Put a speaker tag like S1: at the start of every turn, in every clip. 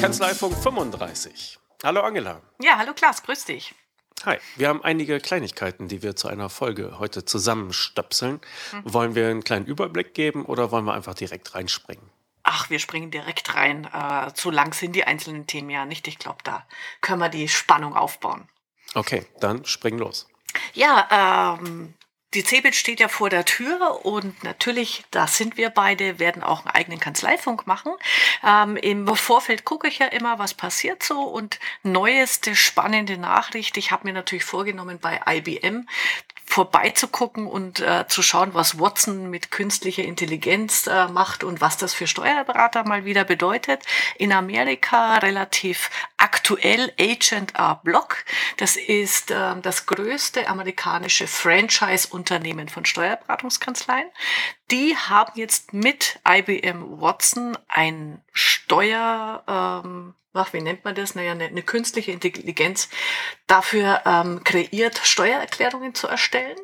S1: Kanzleifunk 35. Hallo Angela.
S2: Ja, hallo Klaas, grüß dich.
S1: Hi, wir haben einige Kleinigkeiten, die wir zu einer Folge heute zusammenstöpseln. Mhm. Wollen wir einen kleinen Überblick geben oder wollen wir einfach direkt reinspringen?
S2: Ach, wir springen direkt rein. Äh, zu lang sind die einzelnen Themen ja nicht. Ich glaube, da können wir die Spannung aufbauen.
S1: Okay, dann spring los.
S2: Ja, ähm, die CeBIT steht ja vor der Tür und natürlich, da sind wir beide, werden auch einen eigenen Kanzleifunk machen. Ähm, Im Vorfeld gucke ich ja immer, was passiert so und neueste spannende Nachricht. Ich habe mir natürlich vorgenommen, bei IBM vorbeizugucken und äh, zu schauen, was Watson mit künstlicher Intelligenz äh, macht und was das für Steuerberater mal wieder bedeutet. In Amerika relativ aktuell Agent R Block. Das ist äh, das größte amerikanische Franchise-Unternehmen von Steuerberatungskanzleien. Die haben jetzt mit IBM Watson ein Steuer, ähm, ach, wie nennt man das? Naja, eine, eine künstliche Intelligenz dafür ähm, kreiert, Steuererklärungen zu erstellen.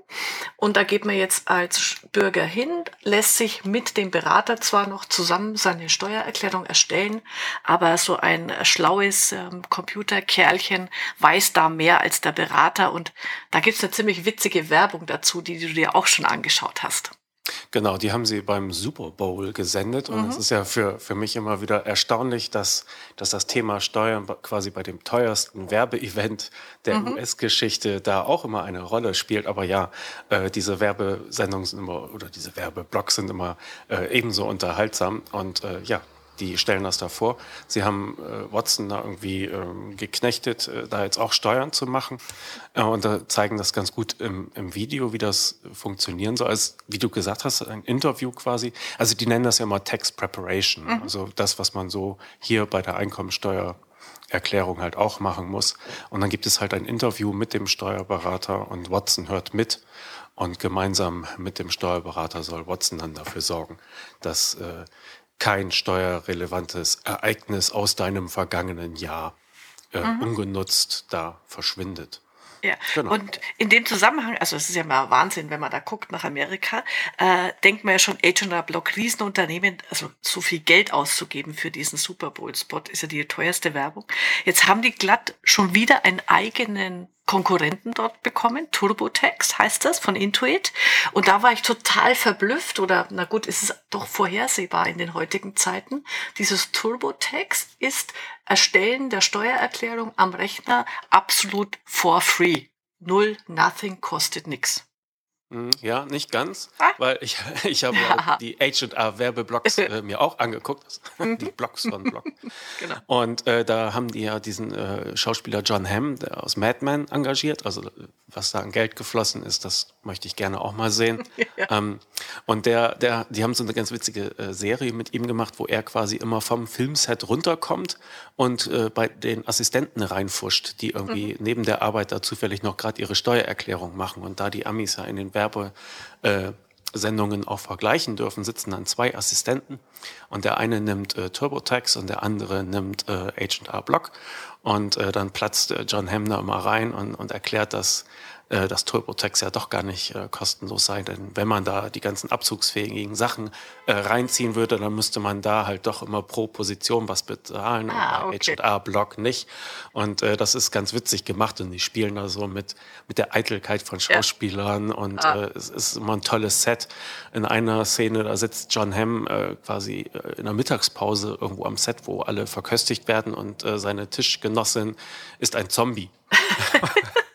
S2: Und da geht man jetzt als Bürger hin, lässt sich mit dem Berater zwar noch zusammen seine Steuererklärung erstellen, aber so ein schlaues ähm, Computerkerlchen weiß da mehr als der Berater. Und da gibt's eine ziemlich witzige Werbung dazu, die du dir auch schon angeschaut hast.
S1: Genau, die haben sie beim Super Bowl gesendet. Und es mhm. ist ja für, für mich immer wieder erstaunlich, dass, dass das Thema Steuern quasi bei dem teuersten Werbeevent der mhm. US-Geschichte da auch immer eine Rolle spielt. Aber ja, äh, diese Werbesendungen sind immer, oder diese Werbeblocks sind immer äh, ebenso unterhaltsam. Und äh, ja, die stellen das da vor. Sie haben äh, Watson da irgendwie ähm, geknechtet, äh, da jetzt auch Steuern zu machen äh, und da zeigen das ganz gut im, im Video, wie das funktionieren soll. Also, wie du gesagt hast, ein Interview quasi. Also die nennen das ja immer Tax Preparation, mhm. also das, was man so hier bei der Einkommensteuererklärung halt auch machen muss. Und dann gibt es halt ein Interview mit dem Steuerberater und Watson hört mit. Und gemeinsam mit dem Steuerberater soll Watson dann dafür sorgen, dass äh, kein steuerrelevantes Ereignis aus deinem vergangenen Jahr äh, mhm. ungenutzt da verschwindet.
S2: Ja, genau. und in dem Zusammenhang, also es ist ja mal Wahnsinn, wenn man da guckt nach Amerika, äh, denkt man ja schon, H&R Block, Riesenunternehmen, also so viel Geld auszugeben für diesen Super Bowl-Spot, ist ja die teuerste Werbung. Jetzt haben die glatt schon wieder einen eigenen Konkurrenten dort bekommen. TurboTax heißt das von Intuit. Und da war ich total verblüfft oder, na gut, ist es doch vorhersehbar in den heutigen Zeiten. Dieses TurboTax ist Erstellen der Steuererklärung am Rechner absolut for free. Null, nothing, kostet nix.
S1: Mhm, ja, nicht ganz, ah? weil ich, ich habe ja. die H&R Werbeblocks äh, mir auch angeguckt, mhm. die Blocks von Block. genau. Und äh, da haben die ja diesen äh, Schauspieler John Hamm, der aus Mad Men engagiert, also was da an Geld geflossen ist, das möchte ich gerne auch mal sehen. ja. ähm, und der, der, die haben so eine ganz witzige äh, Serie mit ihm gemacht, wo er quasi immer vom Filmset runterkommt und äh, bei den Assistenten reinfuscht, die irgendwie mhm. neben der Arbeit da zufällig noch gerade ihre Steuererklärung machen und da die Amis ja in den Werben Werbesendungen äh, auch vergleichen dürfen, sitzen dann zwei Assistenten und der eine nimmt äh, TurboTax und der andere nimmt äh, H&R Block und äh, dann platzt äh, John Hamner immer rein und, und erklärt, dass äh, dass TurboTax ja doch gar nicht äh, kostenlos sei. Denn wenn man da die ganzen abzugsfähigen Sachen äh, reinziehen würde, dann müsste man da halt doch immer pro Position was bezahlen ah, und okay. H&R-Block nicht. Und äh, das ist ganz witzig gemacht und die spielen da so mit, mit der Eitelkeit von Schauspielern ja. und ah. äh, es ist immer ein tolles Set. In einer Szene, da sitzt John Hamm quasi in der Mittagspause irgendwo am Set, wo alle verköstigt werden und seine Tischgenossin ist ein Zombie.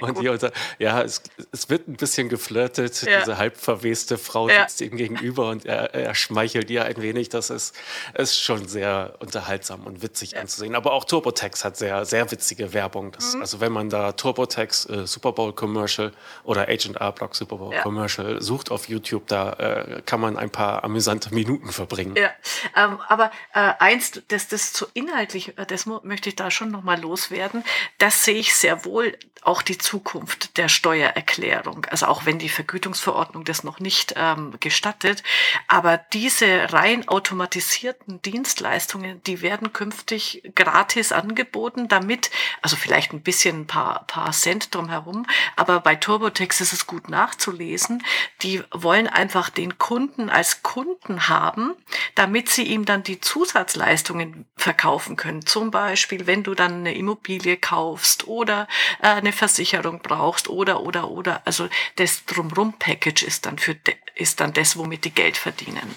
S1: und die unter, ja, es, es wird ein bisschen geflirtet. Ja. Diese halbverweste Frau ja. sitzt ihm gegenüber und er, er schmeichelt ihr ein wenig. Das ist, ist schon sehr unterhaltsam und witzig ja. anzusehen. Aber auch TurboTax hat sehr, sehr witzige Werbung. Das, mhm. Also wenn man da TurboTax äh, Super Bowl Commercial oder H&R Block Super Bowl Commercial sucht auf YouTube, da äh, kann man ein paar amüsante Minuten verbringen.
S2: Ja, ähm, aber äh, eins, das, das so inhaltlich, äh, das möchte ich da schon nochmal loswerden. Das sehe ich sehr wohl. Auch die Zukunft der Steuererklärung. Also auch wenn die Vergütungsverordnung das noch nicht ähm, gestattet. Aber diese rein automatisierten Dienstleistungen, die werden künftig gratis angeboten, damit, also vielleicht ein bisschen ein paar, paar Cent drumherum, aber bei TurboTax ist es gut nachzulesen. Die wollen einfach den Kunden als Kunden haben, damit sie ihm dann die Zusatzleistungen verkaufen können. Zum Beispiel, wenn du dann eine Immobilie kaufst oder äh, eine Versicherung brauchst oder, oder, oder. Also das Drumrum-Package ist dann für, ist dann das, womit die Geld verdienen.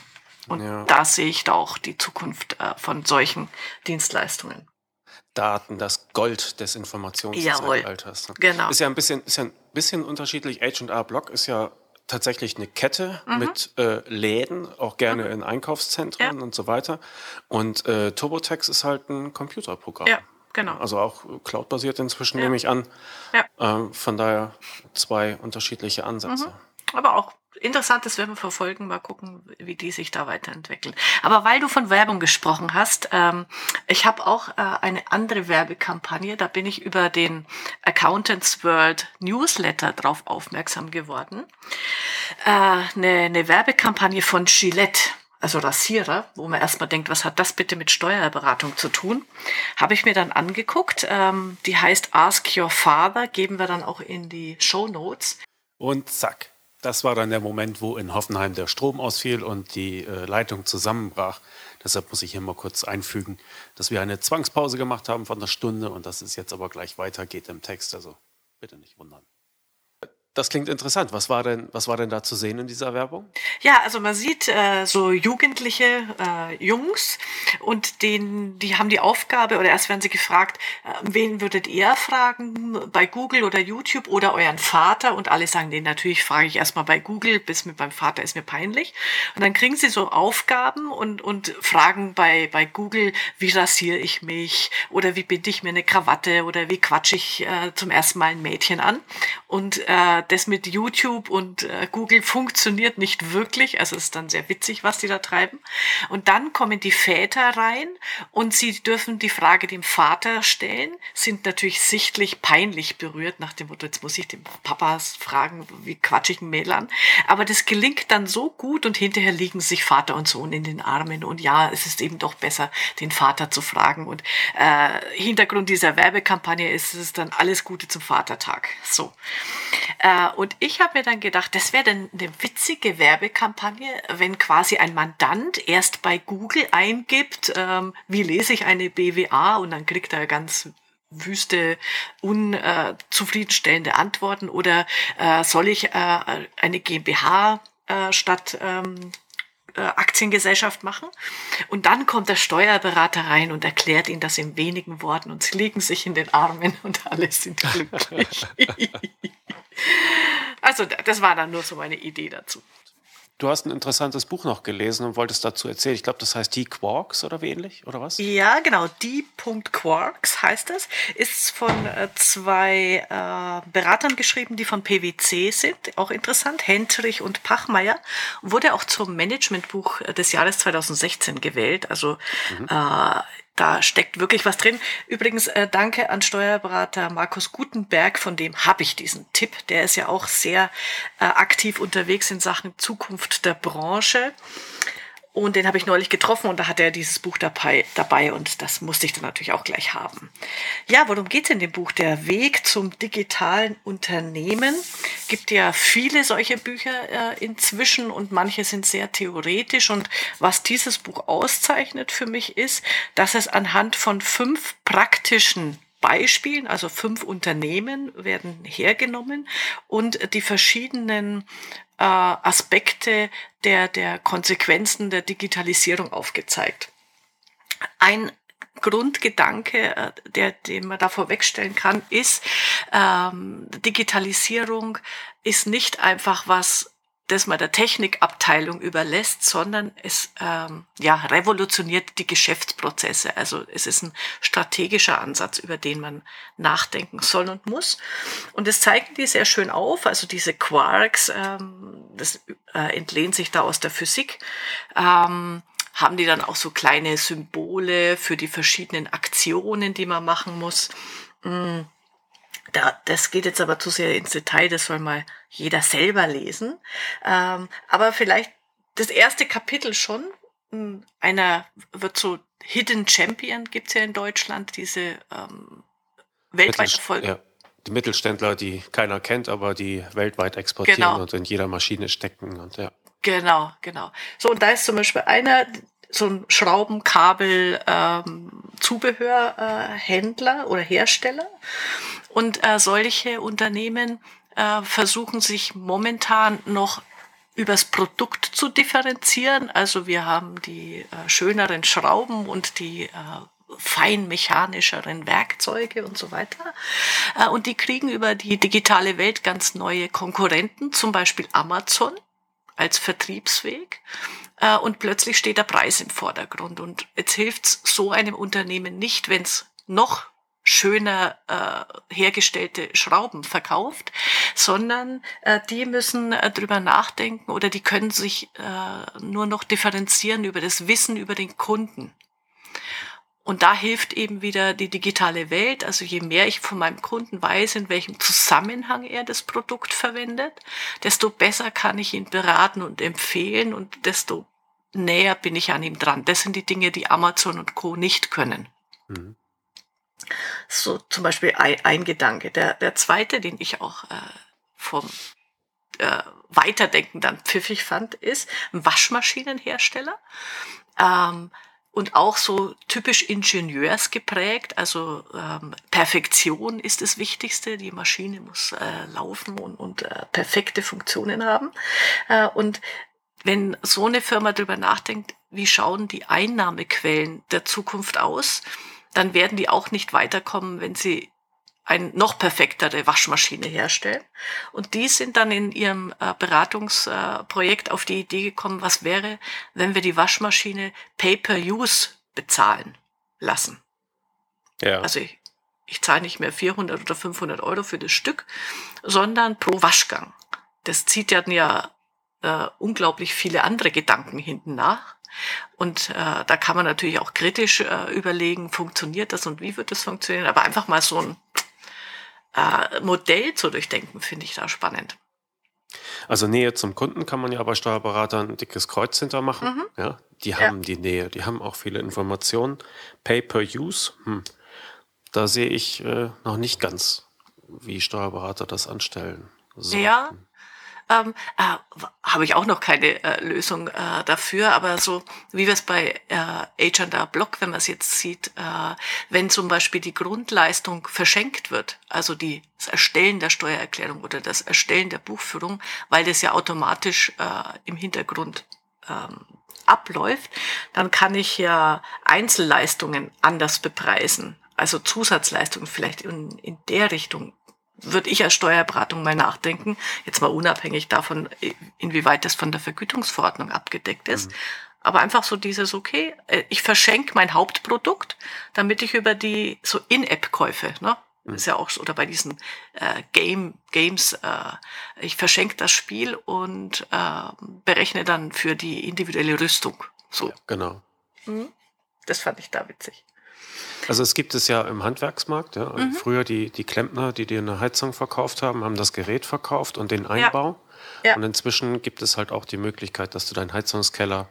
S2: Und ja. da sehe ich da auch die Zukunft äh, von solchen Dienstleistungen.
S1: Daten, das Gold des Informationszeitalters. Genau. Ist ja ein bisschen, ist ja ein bisschen unterschiedlich. H&R Block ist ja tatsächlich eine Kette mhm. mit äh, Läden, auch gerne mhm. in Einkaufszentren ja. und so weiter. Und äh, TurboTax ist halt ein Computerprogramm. Ja, genau. Also auch cloud-basiert inzwischen, ja. nehme ich an. Ja. Äh, von daher zwei unterschiedliche Ansätze. Mhm.
S2: Aber auch interessant, das werden wir verfolgen, mal gucken, wie die sich da weiterentwickeln. Aber weil du von Werbung gesprochen hast, ähm, ich habe auch äh, eine andere Werbekampagne, da bin ich über den Accountants World Newsletter drauf aufmerksam geworden. Äh, eine, eine Werbekampagne von Gillette also Rasierer, wo man erstmal denkt, was hat das bitte mit Steuerberatung zu tun, habe ich mir dann angeguckt. Ähm, die heißt Ask Your Father, geben wir dann auch in die Show Notes.
S1: Und zack, das war dann der Moment, wo in Hoffenheim der Strom ausfiel und die äh, Leitung zusammenbrach. Deshalb muss ich hier mal kurz einfügen, dass wir eine Zwangspause gemacht haben von einer Stunde und dass es jetzt aber gleich weitergeht im Text. Also bitte nicht wundern. Das klingt interessant. Was war denn, was war denn da zu sehen in dieser Werbung?
S2: Ja, also man sieht äh, so jugendliche äh, Jungs und den, die haben die Aufgabe oder erst werden sie gefragt, äh, wen würdet ihr fragen bei Google oder YouTube oder euren Vater? Und alle sagen, den natürlich frage ich erstmal bei Google, bis mit meinem Vater ist mir peinlich. Und dann kriegen sie so Aufgaben und, und fragen bei, bei Google, wie rasiere ich mich oder wie binde ich mir eine Krawatte oder wie quatsche ich äh, zum ersten Mal ein Mädchen an. Und äh, das mit YouTube und äh, Google funktioniert nicht wirklich. Also es ist dann sehr witzig, was die da treiben. Und dann kommen die Väter rein und sie dürfen die Frage dem Vater stellen, sind natürlich sichtlich peinlich berührt nach dem Motto, jetzt muss ich dem Papa fragen, wie quatsch ich ein Mädel an. Aber das gelingt dann so gut und hinterher liegen sich Vater und Sohn in den Armen. Und ja, es ist eben doch besser, den Vater zu fragen. Und äh, Hintergrund dieser Werbekampagne ist es dann alles Gute zum Vatertag. So. Äh, und ich habe mir dann gedacht, das wäre dann eine witzige Werbekampagne, wenn quasi ein Mandant erst bei Google eingibt, ähm, wie lese ich eine BWA und dann kriegt er ganz wüste, unzufriedenstellende Antworten. Oder äh, soll ich äh, eine GmbH äh, statt ähm, äh, Aktiengesellschaft machen. Und dann kommt der Steuerberater rein und erklärt ihnen das in wenigen Worten und sie legen sich in den Armen und alle sind glücklich. Also das war dann nur so meine Idee dazu.
S1: Du hast ein interessantes Buch noch gelesen und wolltest dazu erzählen. Ich glaube, das heißt Die Quarks oder wie ähnlich, oder was?
S2: Ja, genau. Die Quarks heißt es. Ist von äh, zwei äh, Beratern geschrieben, die von PwC sind. Auch interessant. Hendrich und Pachmeier. Wurde auch zum Managementbuch des Jahres 2016 gewählt. Also mhm. äh, da steckt wirklich was drin. Übrigens, äh, danke an Steuerberater Markus Gutenberg, von dem habe ich diesen Tipp. Der ist ja auch sehr äh, aktiv unterwegs in Sachen Zukunft der Branche. Und den habe ich neulich getroffen und da hat er dieses Buch dabei, dabei und das musste ich dann natürlich auch gleich haben. Ja, worum geht's in dem Buch? Der Weg zum digitalen Unternehmen. Gibt ja viele solche Bücher äh, inzwischen und manche sind sehr theoretisch. Und was dieses Buch auszeichnet für mich ist, dass es anhand von fünf praktischen Beispielen, also fünf Unternehmen werden hergenommen und die verschiedenen äh, Aspekte der, der Konsequenzen der Digitalisierung aufgezeigt. Ein Grundgedanke, äh, der, den man da vorwegstellen kann, ist, ähm, Digitalisierung ist nicht einfach was das man der Technikabteilung überlässt, sondern es ähm, ja, revolutioniert die Geschäftsprozesse. Also es ist ein strategischer Ansatz, über den man nachdenken soll und muss. Und das zeigen die sehr schön auf. Also diese Quarks, ähm, das äh, entlehnt sich da aus der Physik. Ähm, haben die dann auch so kleine Symbole für die verschiedenen Aktionen, die man machen muss. Mm da, das geht jetzt aber zu sehr ins Detail, das soll mal jeder selber lesen. Ähm, aber vielleicht das erste Kapitel schon. Hm, einer wird so Hidden Champion gibt's ja in Deutschland, diese ähm, weltweit Erfolg. Ja,
S1: die Mittelständler, die keiner kennt, aber die weltweit exportieren genau. und in jeder Maschine stecken und ja.
S2: Genau, genau. So, und da ist zum Beispiel einer, so ein Schrauben, Kabel, ähm, äh, oder Hersteller. Und äh, solche Unternehmen äh, versuchen sich momentan noch übers Produkt zu differenzieren. Also wir haben die äh, schöneren Schrauben und die äh, feinmechanischeren Werkzeuge und so weiter. Äh, und die kriegen über die digitale Welt ganz neue Konkurrenten, zum Beispiel Amazon als Vertriebsweg. Äh, und plötzlich steht der Preis im Vordergrund. Und jetzt hilft es so einem Unternehmen nicht, wenn es noch schöner äh, hergestellte Schrauben verkauft, sondern äh, die müssen äh, drüber nachdenken oder die können sich äh, nur noch differenzieren über das Wissen über den Kunden. Und da hilft eben wieder die digitale Welt. Also je mehr ich von meinem Kunden weiß, in welchem Zusammenhang er das Produkt verwendet, desto besser kann ich ihn beraten und empfehlen und desto näher bin ich an ihm dran. Das sind die Dinge, die Amazon und Co. nicht können. Mhm. So zum Beispiel ein, ein, Gedanke. Der, der zweite, den ich auch äh, vom äh, Weiterdenken dann pfiffig fand, ist ein Waschmaschinenhersteller. Ähm, und auch so typisch ingenieursgeprägt. Also ähm, Perfektion ist das Wichtigste. Die Maschine muss äh, laufen und, und äh, perfekte Funktionen haben. Äh, und wenn so eine Firma darüber nachdenkt, wie schauen die Einnahmequellen der Zukunft aus, dann werden die auch nicht weiterkommen, wenn sie ein noch perfektere Waschmaschine herstellen. Und die sind dann in ihrem äh, Beratungsprojekt auf die Idee gekommen, was wäre, wenn wir die Waschmaschine Pay-per-Use bezahlen lassen. Ja. Also ich, ich zahle nicht mehr 400 oder 500 Euro für das Stück, sondern pro Waschgang. Das zieht ja, ja äh, unglaublich viele andere Gedanken hinten nach. Und äh, da kann man natürlich auch kritisch äh, überlegen, funktioniert das und wie wird das funktionieren. Aber einfach mal so ein äh, Modell zu durchdenken, finde ich da spannend.
S1: Also Nähe zum Kunden kann man ja bei Steuerberatern ein dickes Kreuz hintermachen. Mhm. Ja, die haben ja. die Nähe, die haben auch viele Informationen. Pay per Use, hm. da sehe ich äh, noch nicht ganz, wie Steuerberater das anstellen.
S2: So. Ja, ähm, äh, habe ich auch noch keine äh, Lösung äh, dafür, aber so wie wir es bei äh, H&R Block, wenn man es jetzt sieht, äh, wenn zum Beispiel die Grundleistung verschenkt wird, also die, das Erstellen der Steuererklärung oder das Erstellen der Buchführung, weil das ja automatisch äh, im Hintergrund ähm, abläuft, dann kann ich ja Einzelleistungen anders bepreisen. Also Zusatzleistungen vielleicht in, in der Richtung würde ich als Steuerberatung mal nachdenken, jetzt mal unabhängig davon, inwieweit das von der Vergütungsverordnung abgedeckt ist. Mhm. Aber einfach so dieses, okay, äh, ich verschenke mein Hauptprodukt, damit ich über die so In-App-Käufe, ne? Mhm. Ist ja auch so, oder bei diesen äh, Game, Games, äh, ich verschenke das Spiel und äh, berechne dann für die individuelle Rüstung. So. Ja,
S1: genau. Mhm.
S2: Das fand ich da witzig.
S1: Also es gibt es ja im Handwerksmarkt. Ja. Mhm. Früher die, die Klempner, die dir eine Heizung verkauft haben, haben das Gerät verkauft und den Einbau. Ja. Ja. Und inzwischen gibt es halt auch die Möglichkeit, dass du deinen Heizungskeller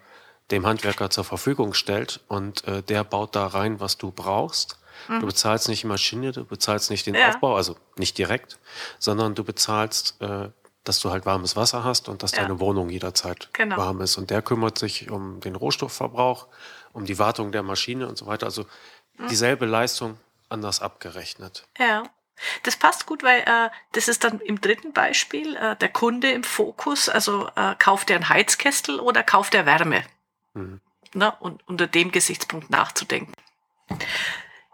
S1: dem Handwerker zur Verfügung stellt und äh, der baut da rein, was du brauchst. Mhm. Du bezahlst nicht die Maschine, du bezahlst nicht den. Aufbau, also nicht direkt, sondern du bezahlst, äh, dass du halt warmes Wasser hast und dass ja. deine Wohnung jederzeit genau. warm ist. Und der kümmert sich um den Rohstoffverbrauch, um die Wartung der Maschine und so weiter. Also dieselbe Leistung anders abgerechnet.
S2: Ja. Das passt gut, weil äh, das ist dann im dritten Beispiel äh, der Kunde im Fokus. Also äh, kauft er einen Heizkessel oder kauft er Wärme? Mhm. Na, und unter dem Gesichtspunkt nachzudenken.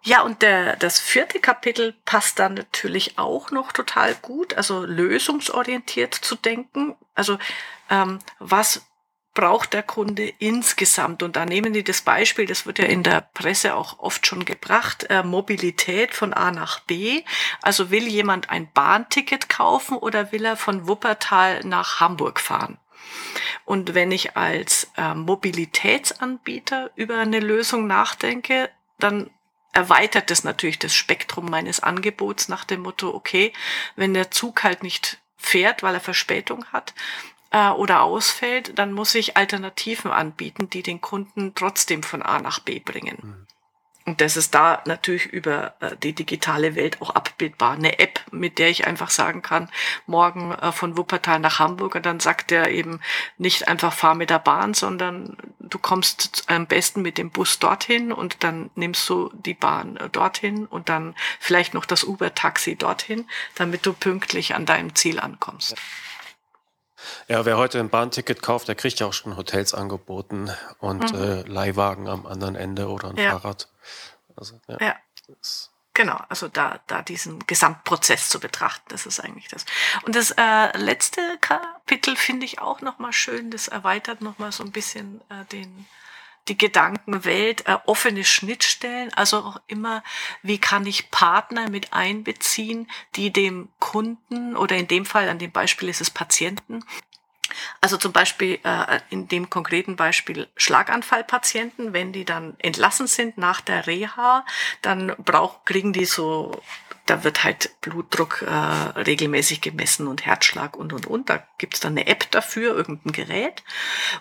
S2: Ja, und der, das vierte Kapitel passt dann natürlich auch noch total gut, also lösungsorientiert zu denken. Also ähm, was braucht der Kunde insgesamt? Und da nehmen die das Beispiel, das wird ja in der Presse auch oft schon gebracht, äh, Mobilität von A nach B. Also will jemand ein Bahnticket kaufen oder will er von Wuppertal nach Hamburg fahren? Und wenn ich als äh, Mobilitätsanbieter über eine Lösung nachdenke, dann erweitert das natürlich das Spektrum meines Angebots nach dem Motto, okay, wenn der Zug halt nicht fährt, weil er Verspätung hat, äh, oder ausfällt, dann muss ich Alternativen anbieten, die den Kunden trotzdem von A nach B bringen. Mhm. Und das ist da natürlich über äh, die digitale Welt auch abbildbar. Eine App, mit der ich einfach sagen kann, morgen äh, von Wuppertal nach Hamburg und dann sagt er eben nicht einfach fahr mit der Bahn, sondern du kommst am besten mit dem Bus dorthin und dann nimmst du die Bahn äh, dorthin und dann vielleicht noch das Uber-Taxi dorthin, damit du pünktlich an deinem Ziel ankommst.
S1: Ja, wer heute ein Bahnticket kauft, der kriegt ja auch schon Hotels angeboten und mhm. äh, Leihwagen am anderen Ende oder ein ja. Fahrrad.
S2: Also, ja. ja. Genau, also da, da diesen Gesamtprozess zu betrachten, das ist eigentlich das. Und das äh, letzte Kapitel finde ich auch nochmal schön, das erweitert nochmal so ein bisschen äh, den, die Gedankenwelt, äh, offene Schnittstellen, also auch immer, wie kann ich Partner mit einbeziehen, die dem Kunden oder in dem Fall, an dem Beispiel ist es Patienten, also zum Beispiel äh, in dem konkreten Beispiel Schlaganfallpatienten, wenn die dann entlassen sind nach der Reha, dann brauch, kriegen die so, da wird halt Blutdruck äh, regelmäßig gemessen und Herzschlag und und und. Da gibt's dann eine App dafür, irgendein Gerät.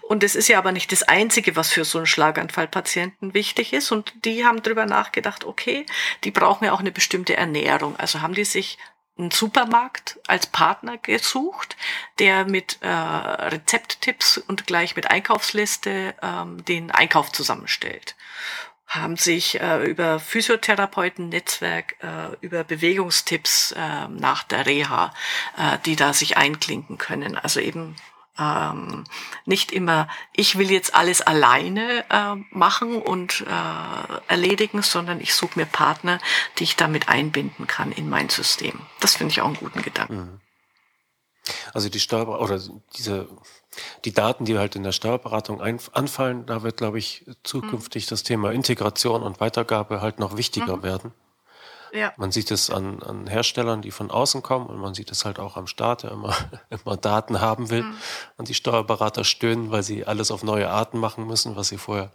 S2: Und es ist ja aber nicht das Einzige, was für so einen Schlaganfallpatienten wichtig ist. Und die haben drüber nachgedacht, okay, die brauchen ja auch eine bestimmte Ernährung. Also haben die sich einen Supermarkt als Partner gesucht, der mit äh, Rezepttipps und gleich mit Einkaufsliste ähm, den Einkauf zusammenstellt. Haben sich äh, über Physiotherapeuten-Netzwerk, äh, über Bewegungstipps äh, nach der Reha, äh, die da sich einklinken können. Also eben ähm, nicht immer, ich will jetzt alles alleine äh, machen und äh, erledigen, sondern ich suche mir Partner, die ich damit einbinden kann in mein System. Das finde ich auch einen guten Gedanken. Mhm.
S1: Also die Steuer oder diese die Daten, die halt in der Steuerberatung anfallen, da wird, glaube ich, zukünftig mhm. das Thema Integration und Weitergabe halt noch wichtiger mhm. werden. Ja. Man sieht es an, an Herstellern, die von außen kommen und man sieht es halt auch am Staat, der immer, immer Daten haben will. Mhm. Und die Steuerberater stöhnen, weil sie alles auf neue Arten machen müssen, was sie vorher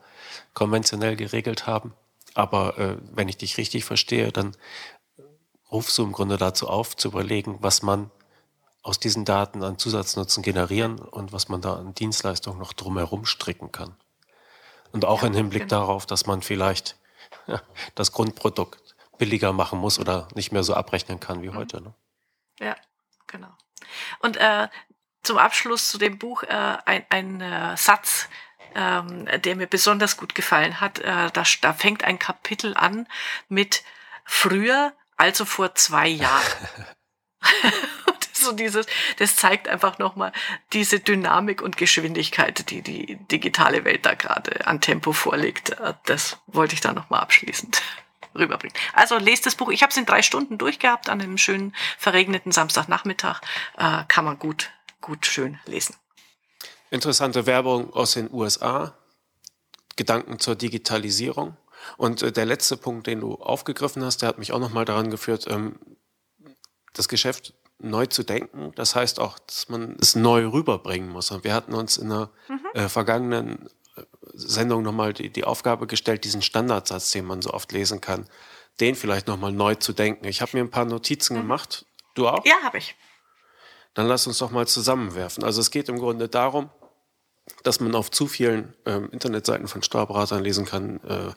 S1: konventionell geregelt haben. Aber äh, wenn ich dich richtig verstehe, dann rufst du im Grunde dazu auf, zu überlegen, was man aus diesen Daten an Zusatznutzen generieren und was man da an Dienstleistungen noch drumherum stricken kann. Und auch ja, im Hinblick genau. darauf, dass man vielleicht das Grundprodukt billiger machen muss oder nicht mehr so abrechnen kann wie mhm. heute. Ne?
S2: Ja, genau. Und äh, zum Abschluss zu dem Buch äh, ein, ein äh, Satz, ähm, der mir besonders gut gefallen hat. Äh, da, da fängt ein Kapitel an mit früher, also vor zwei Jahren. so dieses, das zeigt einfach nochmal diese Dynamik und Geschwindigkeit, die die digitale Welt da gerade an Tempo vorlegt. Äh, das wollte ich da nochmal abschließend rüberbringt. Also lest das Buch. Ich habe es in drei Stunden durchgehabt an einem schönen verregneten Samstagnachmittag. Äh, kann man gut, gut schön lesen.
S1: Interessante Werbung aus den USA. Gedanken zur Digitalisierung. Und äh, der letzte Punkt, den du aufgegriffen hast, der hat mich auch nochmal daran geführt, ähm, das Geschäft neu zu denken. Das heißt auch, dass man es neu rüberbringen muss. Und wir hatten uns in der mhm. äh, vergangenen Sendung nochmal die, die Aufgabe gestellt, diesen Standardsatz, den man so oft lesen kann, den vielleicht nochmal neu zu denken. Ich habe mir ein paar Notizen mhm. gemacht. Du auch?
S2: Ja, habe ich.
S1: Dann lass uns doch mal zusammenwerfen. Also es geht im Grunde darum, dass man auf zu vielen ähm, Internetseiten von Steuerberatern lesen kann, äh,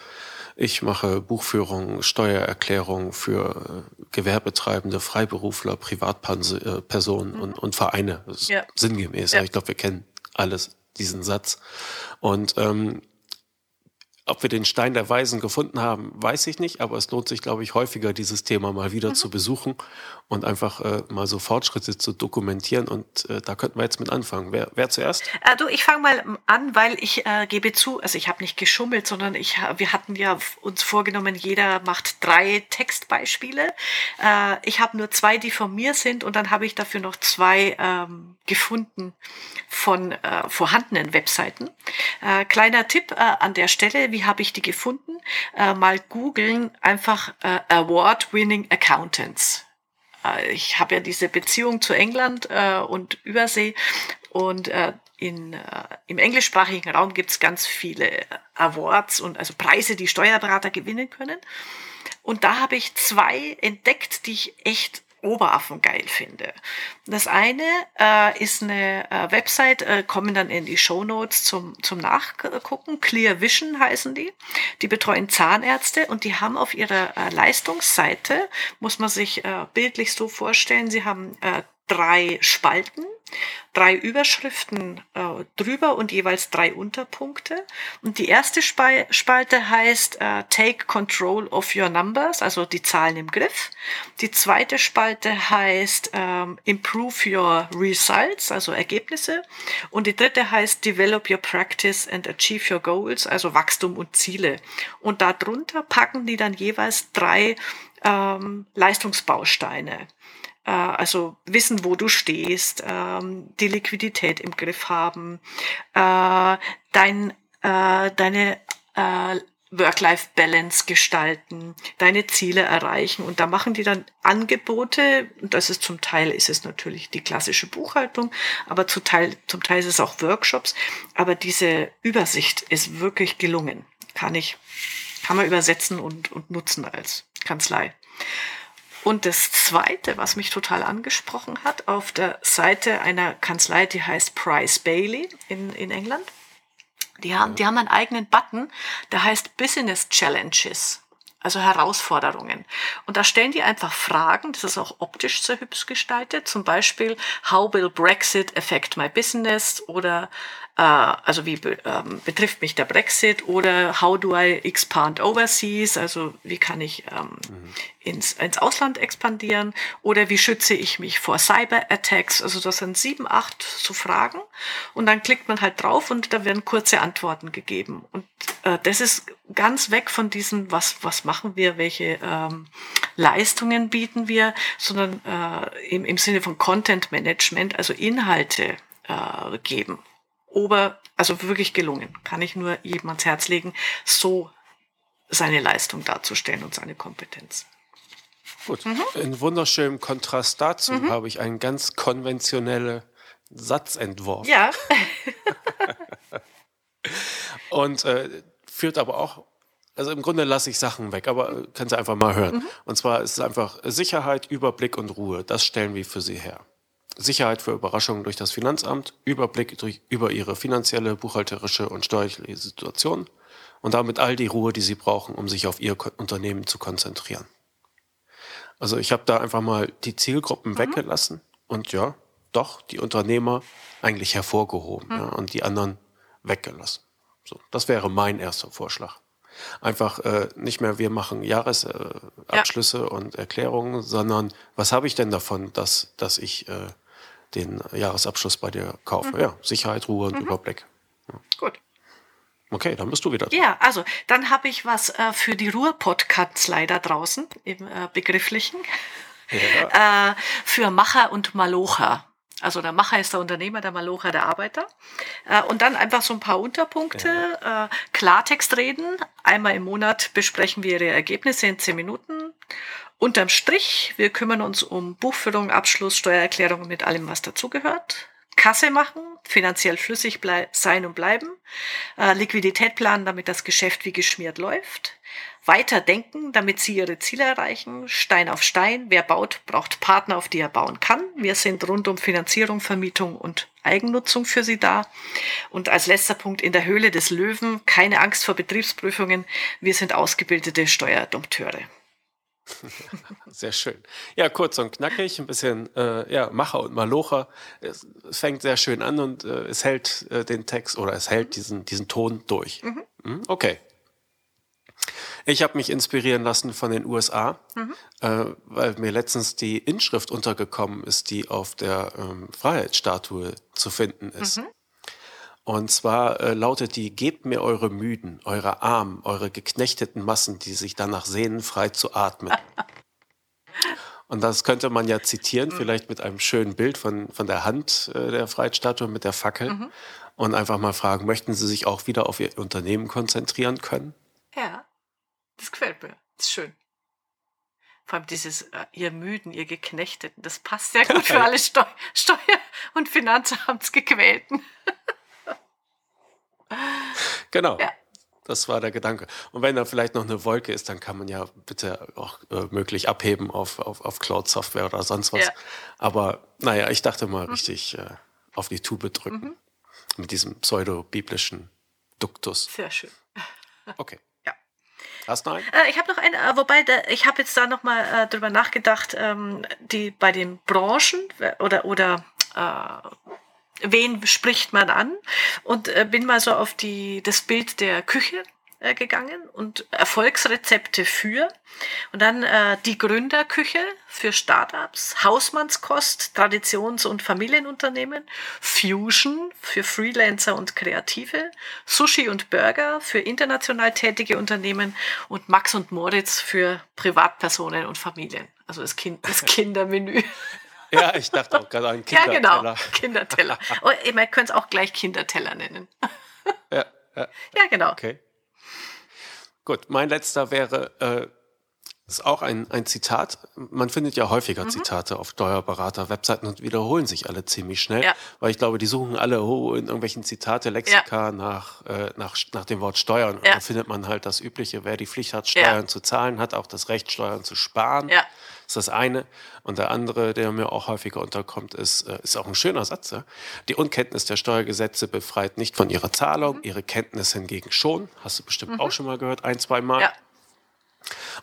S1: ich mache Buchführung, Steuererklärung für äh, Gewerbetreibende, Freiberufler, Privatpersonen mhm. und, und Vereine. Das ist ja. sinngemäß. Ja. Ich glaube, wir kennen alles diesen Satz. Und ähm, ob wir den Stein der Weisen gefunden haben, weiß ich nicht, aber es lohnt sich, glaube ich, häufiger, dieses Thema mal wieder mhm. zu besuchen und einfach äh, mal so Fortschritte zu dokumentieren. Und äh, da könnten wir jetzt mit anfangen. Wer, wer zuerst?
S2: Äh, du, ich fange mal an, weil ich äh, gebe zu, also ich habe nicht geschummelt, sondern ich, wir hatten ja uns vorgenommen, jeder macht drei Textbeispiele. Äh, ich habe nur zwei, die von mir sind und dann habe ich dafür noch zwei ähm, gefunden von äh, vorhandenen Webseiten. Äh, kleiner Tipp äh, an der Stelle, wie habe ich die gefunden? Äh, mal googeln, einfach äh, Award-Winning Accountants. Äh, ich habe ja diese Beziehung zu England äh, und Übersee und äh, in, äh, im englischsprachigen Raum gibt es ganz viele Awards und also Preise, die Steuerberater gewinnen können. Und da habe ich zwei entdeckt, die ich echt Oberaffen-geil finde. Das eine äh, ist eine äh, Website, äh, kommen dann in die Show Notes zum, zum Nachgucken. Clear Vision heißen die. Die betreuen Zahnärzte und die haben auf ihrer äh, Leistungsseite, muss man sich äh, bildlich so vorstellen, sie haben äh, drei Spalten, drei Überschriften äh, drüber und jeweils drei Unterpunkte. Und die erste Spalte heißt äh, Take Control of Your Numbers, also die Zahlen im Griff. Die zweite Spalte heißt ähm, Improve Your Results, also Ergebnisse. Und die dritte heißt Develop Your Practice and Achieve Your Goals, also Wachstum und Ziele. Und darunter packen die dann jeweils drei ähm, Leistungsbausteine. Äh, also wissen, wo du stehst, ähm, die Liquidität im Griff haben, äh, dein, äh, deine Work-Life-Balance gestalten, deine Ziele erreichen. Und da machen die dann Angebote. Und das ist zum Teil ist es natürlich die klassische Buchhaltung, aber zum Teil, zum Teil ist es auch Workshops. Aber diese Übersicht ist wirklich gelungen. Kann ich, kann man übersetzen und, und nutzen als Kanzlei. Und das Zweite, was mich total angesprochen hat, auf der Seite einer Kanzlei, die heißt Price Bailey in, in England, die haben, die haben einen eigenen Button, der heißt Business Challenges also Herausforderungen. Und da stellen die einfach Fragen, das ist auch optisch sehr hübsch gestaltet, zum Beispiel, how will Brexit affect my business? Oder also wie ähm, betrifft mich der Brexit oder how do I expand overseas, also wie kann ich ähm, mhm. ins, ins Ausland expandieren? Oder wie schütze ich mich vor Cyber-Attacks, also das sind sieben, acht so Fragen. Und dann klickt man halt drauf und da werden kurze Antworten gegeben. Und äh, das ist ganz weg von diesem, was, was machen wir, welche ähm, Leistungen bieten wir, sondern äh, im, im Sinne von Content Management, also Inhalte äh, geben ober, also wirklich gelungen. Kann ich nur jedem ans Herz legen, so seine Leistung darzustellen und seine Kompetenz.
S1: Gut. Mhm. In wunderschönem Kontrast dazu mhm. habe ich einen ganz konventionellen Satzentwurf.
S2: Ja.
S1: und äh, führt aber auch, also im Grunde lasse ich Sachen weg, aber äh, können Sie einfach mal hören. Mhm. Und zwar ist es einfach Sicherheit, Überblick und Ruhe. Das stellen wir für Sie her. Sicherheit für Überraschungen durch das Finanzamt, Überblick durch, über ihre finanzielle, buchhalterische und steuerliche Situation und damit all die Ruhe, die sie brauchen, um sich auf ihr Unternehmen zu konzentrieren. Also ich habe da einfach mal die Zielgruppen mhm. weggelassen und ja, doch die Unternehmer eigentlich hervorgehoben mhm. ja, und die anderen weggelassen. So, das wäre mein erster Vorschlag. Einfach äh, nicht mehr, wir machen Jahresabschlüsse äh, ja. und Erklärungen, sondern was habe ich denn davon, dass, dass ich äh, den Jahresabschluss bei dir kaufe. Mhm. Ja, Sicherheit, Ruhe und mhm. Überblick. Ja.
S2: Gut.
S1: Okay, dann bist du wieder
S2: dran. Ja, also dann habe ich was äh, für die Ruhrpott-Kanzlei da draußen im äh, Begrifflichen. Ja. äh, für Macher und Malocher. Also der Macher ist der Unternehmer, der Malocher der Arbeiter. Äh, und dann einfach so ein paar Unterpunkte. Ja. Äh, Klartext reden. Einmal im Monat besprechen wir Ihre Ergebnisse in zehn Minuten. Unterm Strich, wir kümmern uns um Buchführung, Abschluss, Steuererklärung mit allem, was dazugehört. Kasse machen, finanziell flüssig sein und bleiben. Äh, Liquidität planen, damit das Geschäft wie geschmiert läuft. Weiter denken, damit Sie Ihre Ziele erreichen. Stein auf Stein. Wer baut, braucht Partner, auf die er bauen kann. Wir sind rund um Finanzierung, Vermietung und Eigennutzung für Sie da. Und als letzter Punkt in der Höhle des Löwen. Keine Angst vor Betriebsprüfungen. Wir sind ausgebildete Steuerdompteure.
S1: Sehr schön. Ja, kurz und knackig, ein bisschen äh, ja, Macher und Malocher. Es, es, fängt sehr schön an und äh, es hält äh, den Text oder es hält diesen, diesen Ton durch. Mhm. Mhm, okay. Ich habe mich inspirieren lassen von den USA, mhm. äh, weil mir letztens die Inschrift untergekommen ist, die auf der ähm, Freiheitsstatue zu finden ist. Mhm. Und zwar äh, lautet die, gebt mir eure Müden, eure Armen, eure geknechteten Massen, die sich danach sehnen, frei zu atmen. Und das könnte man ja zitieren, mhm. vielleicht mit einem schönen Bild von, von der Hand äh, der Freiheitsstatue mit der Fackel. Mhm. Und einfach mal fragen, möchten Sie sich auch wieder auf Ihr Unternehmen konzentrieren können?
S2: Ja, das gefällt mir. Das ist schön. Vor allem dieses, äh, ihr Müden, ihr Geknechteten, das passt sehr gut für alle Steu Steuer- und Finanzamtsgequälten.
S1: Genau. Ja. Das war der Gedanke. Und wenn da vielleicht noch eine Wolke ist, dann kann man ja bitte auch äh, möglich abheben auf, auf, auf Cloud-Software oder sonst was. Ja. Aber naja, ich dachte mal mhm. richtig äh, auf die Tube drücken. Mhm. Mit diesem pseudo-biblischen Duktus.
S2: Sehr schön.
S1: Okay.
S2: Ja.
S1: Hast du noch einen?
S2: Äh, ich habe noch einen, äh, wobei da, ich habe jetzt da nochmal äh, drüber nachgedacht, ähm, die bei den Branchen oder, oder äh, wen spricht man an und äh, bin mal so auf die, das Bild der Küche äh, gegangen und Erfolgsrezepte für und dann äh, die Gründerküche für Startups, Hausmannskost, Traditions- und Familienunternehmen, Fusion für Freelancer und Kreative, Sushi und Burger für international tätige Unternehmen und Max und Moritz für Privatpersonen und Familien. Also das, kind, das Kindermenü.
S1: Ja, ich dachte auch gerade an Kinderteller. Ja, genau,
S2: Kinderteller. Oh, man könnte es auch gleich Kinderteller nennen.
S1: Ja, ja.
S2: ja genau.
S1: Okay. Gut, mein letzter wäre, äh, ist auch ein, ein Zitat. Man findet ja häufiger mhm. Zitate auf Steuerberater-Webseiten und wiederholen sich alle ziemlich schnell, ja. weil ich glaube, die suchen alle oh, in irgendwelchen Zitate, Lexika ja. nach, äh, nach, nach dem Wort Steuern. Und ja. da findet man halt das Übliche, wer die Pflicht hat, Steuern zu zahlen, hat auch das Recht, Steuern zu sparen. Ja. Das ist das eine. Und der andere, der mir auch häufiger unterkommt, ist, äh, ist auch ein schöner Satz. Ja? Die Unkenntnis der Steuergesetze befreit nicht von ihrer Zahlung, mhm. ihre Kenntnis hingegen schon. Hast du bestimmt mhm. auch schon mal gehört, ein, zwei Mal. Ja.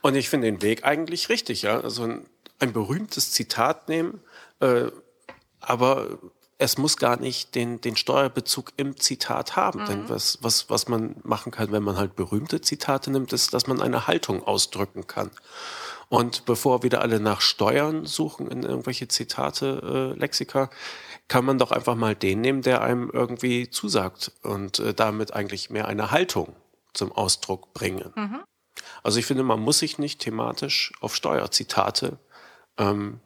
S1: Und ich finde den Weg eigentlich richtig. Ja? Also ein, ein berühmtes Zitat nehmen, äh, aber es muss gar nicht den, den Steuerbezug im Zitat haben. Mhm. Denn was, was, was man machen kann, wenn man halt berühmte Zitate nimmt, ist, dass man eine Haltung ausdrücken kann. Und bevor wieder alle nach Steuern suchen in irgendwelche Zitate, äh, Lexika, kann man doch einfach mal den nehmen, der einem irgendwie zusagt und äh, damit eigentlich mehr eine Haltung zum Ausdruck bringen. Mhm. Also ich finde, man muss sich nicht thematisch auf Steuerzitate ähm,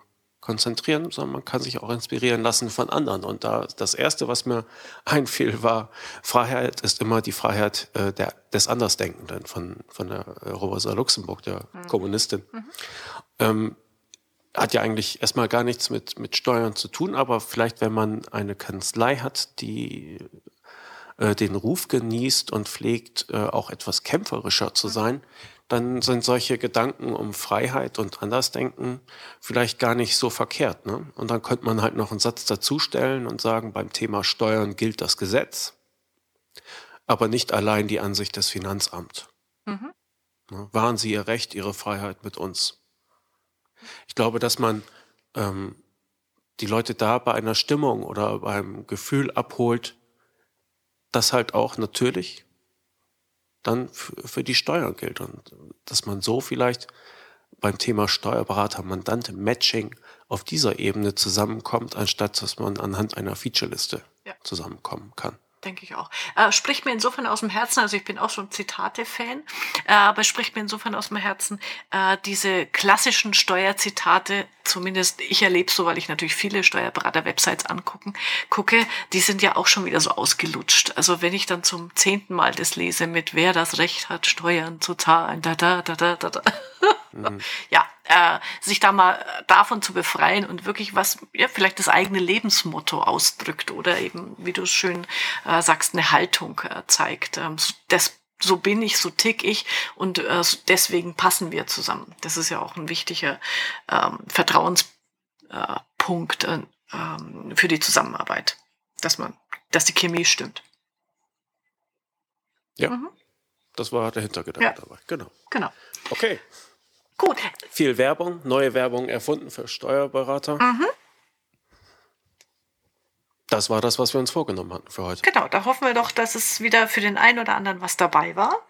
S1: konzentrieren, sondern man kann sich auch inspirieren lassen von anderen. Und da das erste, was mir einfiel, war, Freiheit ist immer die Freiheit äh, der, des Andersdenkenden von, von der äh, Rosa Luxemburg, der mhm. Kommunistin. Mhm. Ähm, hat ja eigentlich erstmal gar nichts mit, mit Steuern zu tun, aber vielleicht, wenn man eine Kanzlei hat, die äh, den Ruf genießt und pflegt, äh, auch etwas kämpferischer zu sein, dann sind solche Gedanken um Freiheit und Andersdenken vielleicht gar nicht so verkehrt. Ne? Und dann könnte man halt noch einen Satz dazustellen und sagen, beim Thema Steuern gilt das Gesetz, aber nicht allein die Ansicht des Finanzamts. Mhm. Ne? Wahren Sie Ihr Recht, Ihre Freiheit mit uns. Ich glaube, dass man ähm, die Leute da bei einer Stimmung oder beim Gefühl abholt, das halt auch natürlich dann für die Steuern gilt. Und dass man so vielleicht beim Thema Steuerberater, Mandante, Matching auf dieser Ebene zusammenkommt, anstatt dass man anhand einer Featureliste ja. zusammenkommen kann
S2: denke ich auch. Äh, spricht mir insofern aus dem Herzen, also ich bin auch schon Zitate-Fan, äh, aber spricht mir insofern aus dem Herzen, äh, diese klassischen Steuerzitate, zumindest ich erlebe so, weil ich natürlich viele Steuerberater-Websites angucken, gucke, die sind ja auch schon wieder so ausgelutscht. Also wenn ich dann zum zehnten Mal das lese mit wer das Recht hat, Steuern zu zahlen, da, da, da, da, da, da. Mhm. Ja, äh, sich da mal davon zu befreien und wirklich was, ja, vielleicht das eigene Lebensmotto ausdrückt oder eben, wie du schön äh, sagst, eine Haltung äh, zeigt. Ähm, das, so bin ich, so tick ich und äh, deswegen passen wir zusammen. Das ist ja auch ein wichtiger ähm, Vertrauenspunkt äh, ähm, für die Zusammenarbeit, dass man, dass die Chemie stimmt.
S1: Ja, mhm. das war der Hintergedanke ja. dabei. Genau.
S2: Genau.
S1: Okay.
S2: Gut.
S1: Viel Werbung, neue Werbung erfunden für Steuerberater. Mhm. Das war das, was wir uns vorgenommen hatten für heute.
S2: Genau, da hoffen wir doch, dass es wieder für den einen oder anderen was dabei war.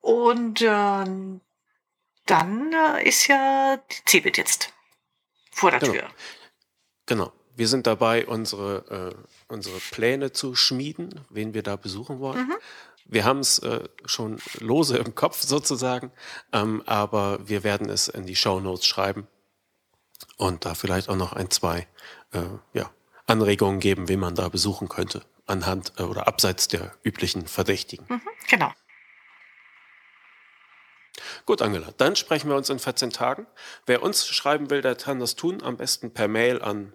S2: Und äh, dann äh, ist ja die Cebit jetzt vor der
S1: genau.
S2: Tür.
S1: Genau. Wir sind dabei, unsere, äh, unsere Pläne zu schmieden, wen wir da besuchen wollen. Mhm. Wir haben es äh, schon lose im Kopf sozusagen, ähm, aber wir werden es in die Show Notes schreiben und da vielleicht auch noch ein, zwei äh, ja, Anregungen geben, wen man da besuchen könnte, anhand äh, oder abseits der üblichen Verdächtigen.
S2: Mhm, genau.
S1: Gut, Angela, dann sprechen wir uns in 14 Tagen. Wer uns schreiben will, der kann das tun, am besten per Mail an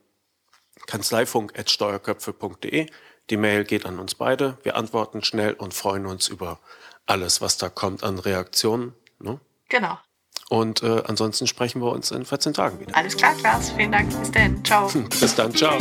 S1: kanzleifunk.steuerköpfe.de Die Mail geht an uns beide. Wir antworten schnell und freuen uns über alles, was da kommt an Reaktionen. Ne?
S2: Genau.
S1: Und äh, ansonsten sprechen wir uns in 14 Tagen wieder.
S2: Alles klar, Klaas. Vielen Dank. Bis dann. Ciao.
S1: Bis dann. Ciao.